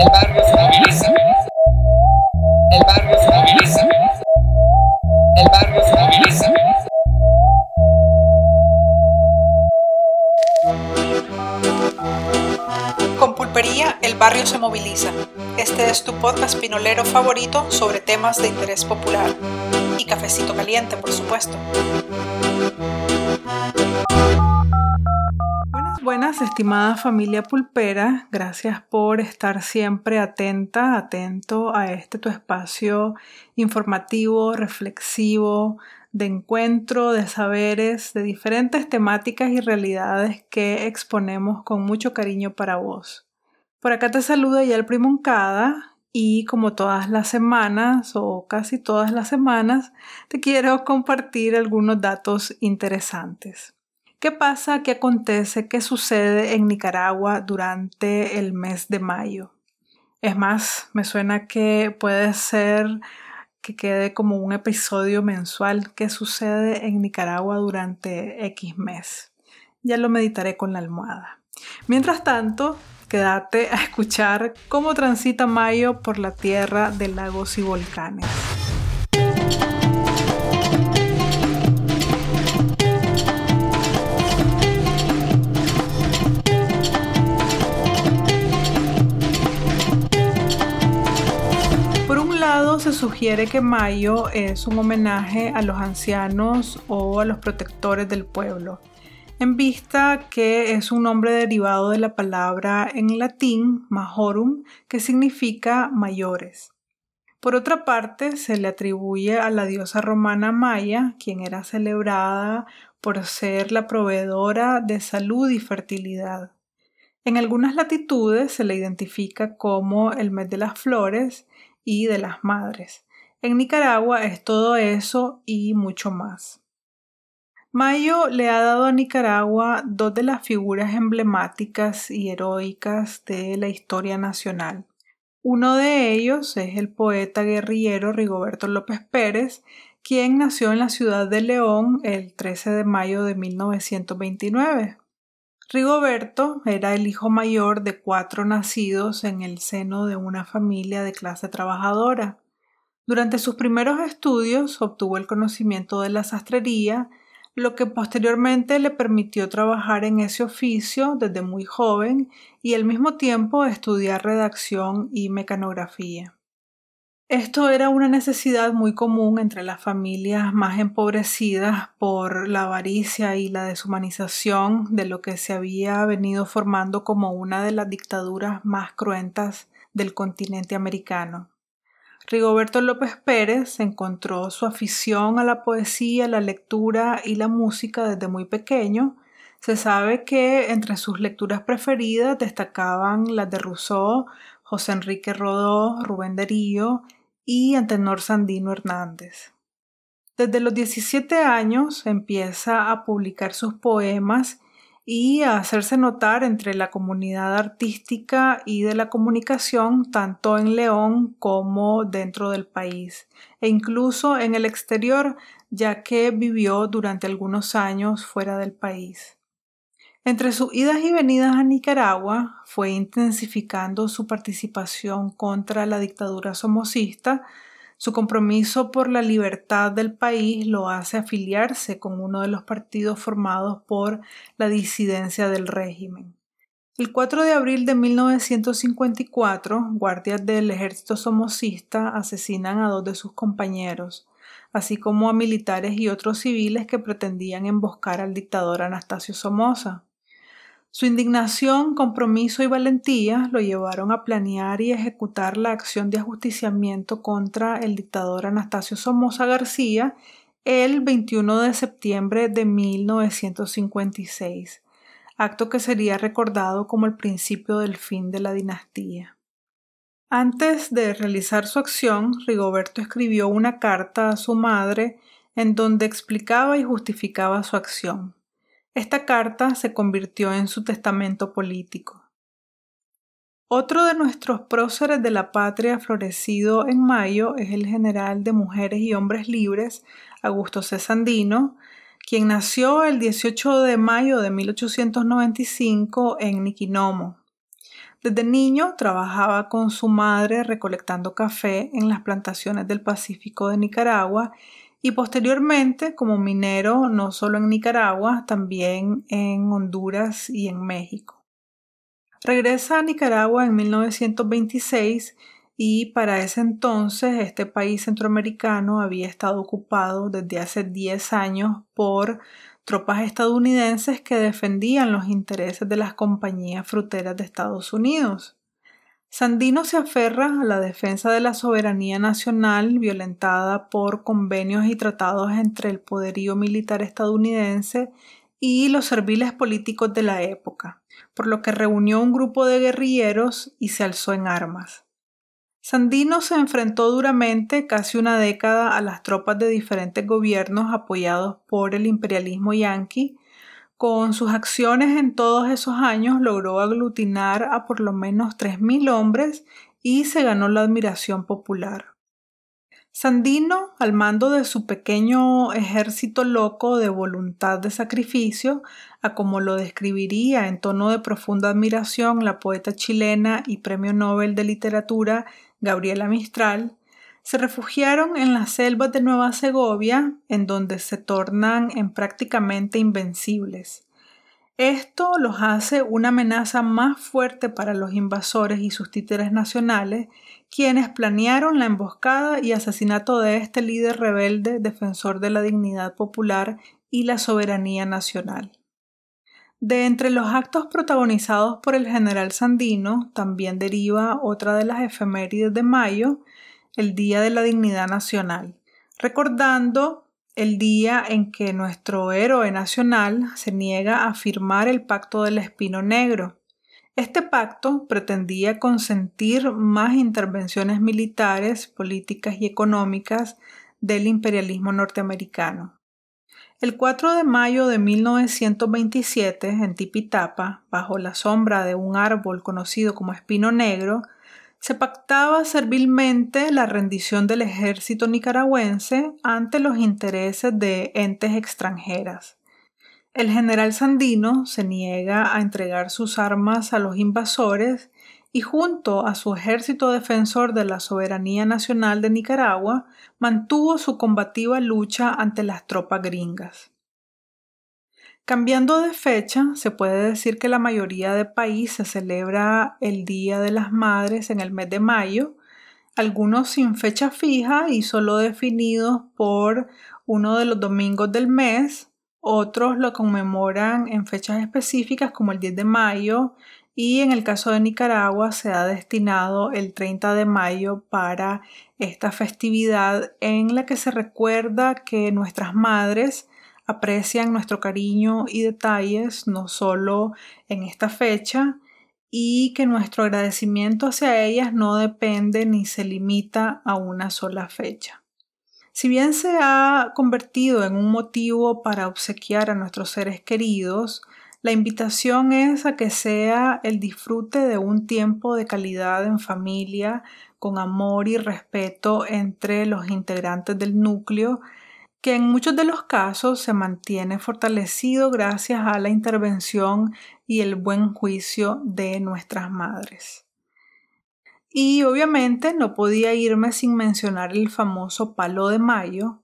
El barrio se moviliza. El barrio se moviliza. El barrio se moviliza. Con Pulpería, el barrio se moviliza. Este es tu podcast pinolero favorito sobre temas de interés popular. Y cafecito caliente, por supuesto. Estimada familia pulpera. Gracias por estar siempre atenta, atento a este tu espacio informativo, reflexivo, de encuentro de saberes, de diferentes temáticas y realidades que exponemos con mucho cariño para vos. Por acá te saluda ya el Primoncada y como todas las semanas o casi todas las semanas te quiero compartir algunos datos interesantes. ¿Qué pasa? ¿Qué acontece? ¿Qué sucede en Nicaragua durante el mes de mayo? Es más, me suena que puede ser que quede como un episodio mensual que sucede en Nicaragua durante X mes. Ya lo meditaré con la almohada. Mientras tanto, quédate a escuchar cómo transita Mayo por la tierra de lagos y volcanes. Se sugiere que mayo es un homenaje a los ancianos o a los protectores del pueblo, en vista que es un nombre derivado de la palabra en latín majorum, que significa mayores. Por otra parte, se le atribuye a la diosa romana Maya, quien era celebrada por ser la proveedora de salud y fertilidad. En algunas latitudes se le identifica como el mes de las flores y de las madres. En Nicaragua es todo eso y mucho más. Mayo le ha dado a Nicaragua dos de las figuras emblemáticas y heroicas de la historia nacional. Uno de ellos es el poeta guerrillero Rigoberto López Pérez, quien nació en la ciudad de León el 13 de mayo de 1929. Rigoberto era el hijo mayor de cuatro nacidos en el seno de una familia de clase trabajadora. Durante sus primeros estudios obtuvo el conocimiento de la sastrería, lo que posteriormente le permitió trabajar en ese oficio desde muy joven y al mismo tiempo estudiar redacción y mecanografía. Esto era una necesidad muy común entre las familias más empobrecidas por la avaricia y la deshumanización de lo que se había venido formando como una de las dictaduras más cruentas del continente americano. Rigoberto López Pérez encontró su afición a la poesía, la lectura y la música desde muy pequeño. Se sabe que entre sus lecturas preferidas destacaban las de Rousseau, José Enrique Rodó, Rubén Darío y Antenor Sandino Hernández. Desde los 17 años empieza a publicar sus poemas y a hacerse notar entre la comunidad artística y de la comunicación tanto en León como dentro del país e incluso en el exterior ya que vivió durante algunos años fuera del país. Entre sus idas y venidas a Nicaragua fue intensificando su participación contra la dictadura somocista. Su compromiso por la libertad del país lo hace afiliarse con uno de los partidos formados por la disidencia del régimen. El 4 de abril de 1954, guardias del ejército somocista asesinan a dos de sus compañeros, así como a militares y otros civiles que pretendían emboscar al dictador Anastasio Somoza. Su indignación, compromiso y valentía lo llevaron a planear y ejecutar la acción de ajusticiamiento contra el dictador Anastasio Somoza García el 21 de septiembre de 1956, acto que sería recordado como el principio del fin de la dinastía. Antes de realizar su acción, Rigoberto escribió una carta a su madre en donde explicaba y justificaba su acción. Esta carta se convirtió en su testamento político. Otro de nuestros próceres de la patria florecido en mayo es el general de mujeres y hombres libres, Augusto C. Sandino, quien nació el 18 de mayo de 1895 en Niquinomo. Desde niño trabajaba con su madre recolectando café en las plantaciones del Pacífico de Nicaragua y posteriormente como minero no solo en Nicaragua, también en Honduras y en México. Regresa a Nicaragua en 1926 y para ese entonces este país centroamericano había estado ocupado desde hace 10 años por tropas estadounidenses que defendían los intereses de las compañías fruteras de Estados Unidos. Sandino se aferra a la defensa de la soberanía nacional violentada por convenios y tratados entre el poderío militar estadounidense y los serviles políticos de la época, por lo que reunió un grupo de guerrilleros y se alzó en armas. Sandino se enfrentó duramente casi una década a las tropas de diferentes gobiernos apoyados por el imperialismo yanqui. Con sus acciones en todos esos años logró aglutinar a por lo menos 3.000 hombres y se ganó la admiración popular. Sandino, al mando de su pequeño ejército loco de voluntad de sacrificio, a como lo describiría en tono de profunda admiración la poeta chilena y premio Nobel de Literatura Gabriela Mistral, se refugiaron en las selvas de Nueva Segovia, en donde se tornan en prácticamente invencibles. Esto los hace una amenaza más fuerte para los invasores y sus títeres nacionales, quienes planearon la emboscada y asesinato de este líder rebelde defensor de la dignidad popular y la soberanía nacional. De entre los actos protagonizados por el general Sandino también deriva otra de las efemérides de mayo, el Día de la Dignidad Nacional, recordando el día en que nuestro héroe nacional se niega a firmar el Pacto del Espino Negro. Este pacto pretendía consentir más intervenciones militares, políticas y económicas del imperialismo norteamericano. El 4 de mayo de 1927, en Tipitapa, bajo la sombra de un árbol conocido como espino negro, se pactaba servilmente la rendición del ejército nicaragüense ante los intereses de entes extranjeras. El general Sandino se niega a entregar sus armas a los invasores y junto a su ejército defensor de la soberanía nacional de Nicaragua mantuvo su combativa lucha ante las tropas gringas. Cambiando de fecha, se puede decir que la mayoría de países celebra el Día de las Madres en el mes de mayo, algunos sin fecha fija y solo definidos por uno de los domingos del mes, otros lo conmemoran en fechas específicas como el 10 de mayo, y en el caso de Nicaragua se ha destinado el 30 de mayo para esta festividad en la que se recuerda que nuestras madres aprecian nuestro cariño y detalles no solo en esta fecha y que nuestro agradecimiento hacia ellas no depende ni se limita a una sola fecha. Si bien se ha convertido en un motivo para obsequiar a nuestros seres queridos, la invitación es a que sea el disfrute de un tiempo de calidad en familia, con amor y respeto entre los integrantes del núcleo, que en muchos de los casos se mantiene fortalecido gracias a la intervención y el buen juicio de nuestras madres. Y obviamente no podía irme sin mencionar el famoso palo de mayo,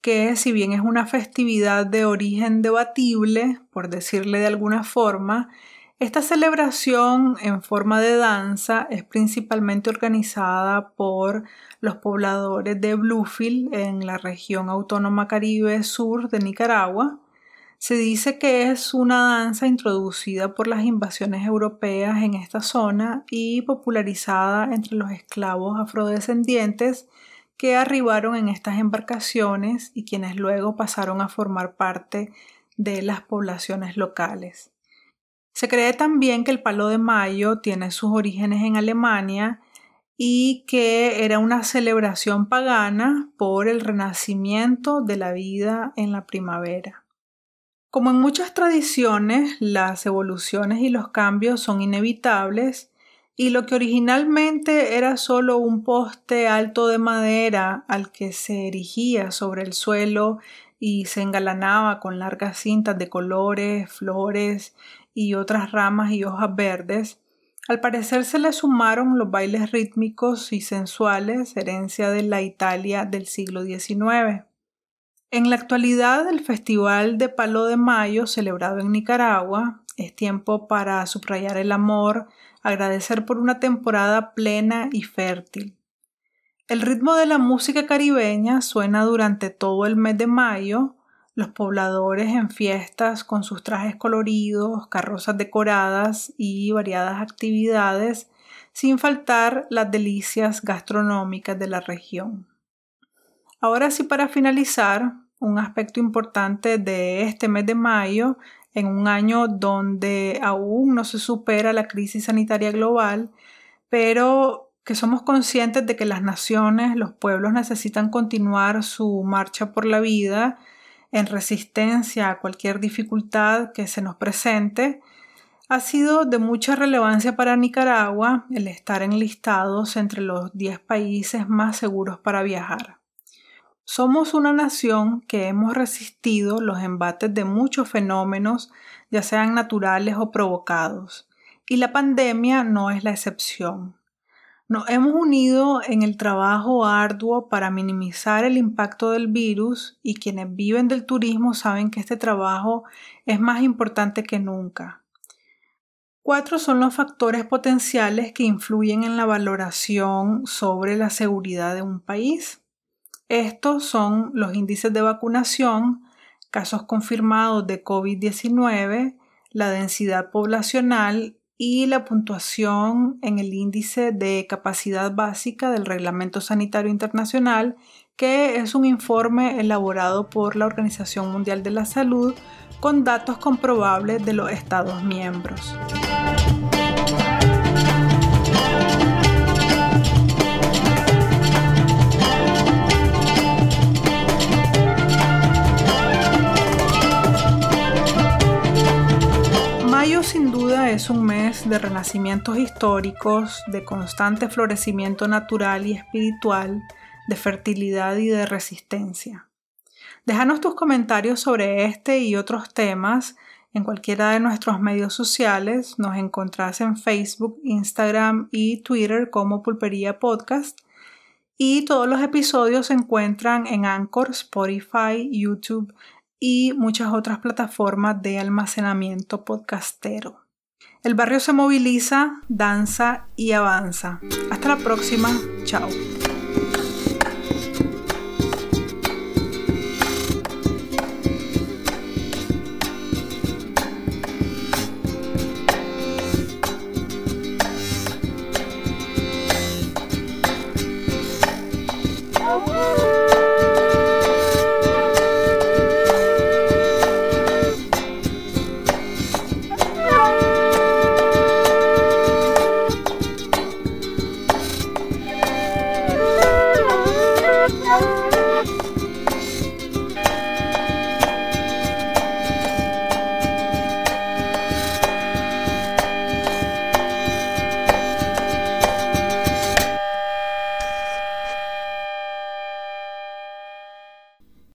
que si bien es una festividad de origen debatible, por decirle de alguna forma, esta celebración en forma de danza es principalmente organizada por los pobladores de Bluefield en la región autónoma Caribe Sur de Nicaragua. Se dice que es una danza introducida por las invasiones europeas en esta zona y popularizada entre los esclavos afrodescendientes que arribaron en estas embarcaciones y quienes luego pasaron a formar parte de las poblaciones locales. Se cree también que el palo de mayo tiene sus orígenes en Alemania y que era una celebración pagana por el renacimiento de la vida en la primavera. Como en muchas tradiciones, las evoluciones y los cambios son inevitables y lo que originalmente era solo un poste alto de madera al que se erigía sobre el suelo y se engalanaba con largas cintas de colores, flores y otras ramas y hojas verdes, Al parecer se le sumaron los bailes rítmicos y sensuales, herencia de la Italia del siglo XIX. En la actualidad, el Festival de Palo de Mayo, celebrado en Nicaragua, es tiempo para subrayar el amor, agradecer por una temporada plena y fértil. El ritmo de la música caribeña suena durante todo el mes de mayo, los pobladores en fiestas con sus trajes coloridos, carrozas decoradas y variadas actividades, sin faltar las delicias gastronómicas de la región. Ahora sí, para finalizar, un aspecto importante de este mes de mayo, en un año donde aún no se supera la crisis sanitaria global, pero que somos conscientes de que las naciones, los pueblos necesitan continuar su marcha por la vida, en resistencia a cualquier dificultad que se nos presente, ha sido de mucha relevancia para Nicaragua el estar enlistados entre los 10 países más seguros para viajar. Somos una nación que hemos resistido los embates de muchos fenómenos, ya sean naturales o provocados, y la pandemia no es la excepción. Nos hemos unido en el trabajo arduo para minimizar el impacto del virus y quienes viven del turismo saben que este trabajo es más importante que nunca. Cuatro son los factores potenciales que influyen en la valoración sobre la seguridad de un país. Estos son los índices de vacunación, casos confirmados de COVID-19, la densidad poblacional y la puntuación en el índice de capacidad básica del Reglamento Sanitario Internacional, que es un informe elaborado por la Organización Mundial de la Salud con datos comprobables de los Estados miembros. Sin duda es un mes de renacimientos históricos, de constante florecimiento natural y espiritual, de fertilidad y de resistencia. Déjanos tus comentarios sobre este y otros temas en cualquiera de nuestros medios sociales. Nos encontrás en Facebook, Instagram y Twitter como Pulpería Podcast. Y todos los episodios se encuentran en Anchor, Spotify, YouTube y muchas otras plataformas de almacenamiento podcastero. El barrio se moviliza, danza y avanza. Hasta la próxima. Chao.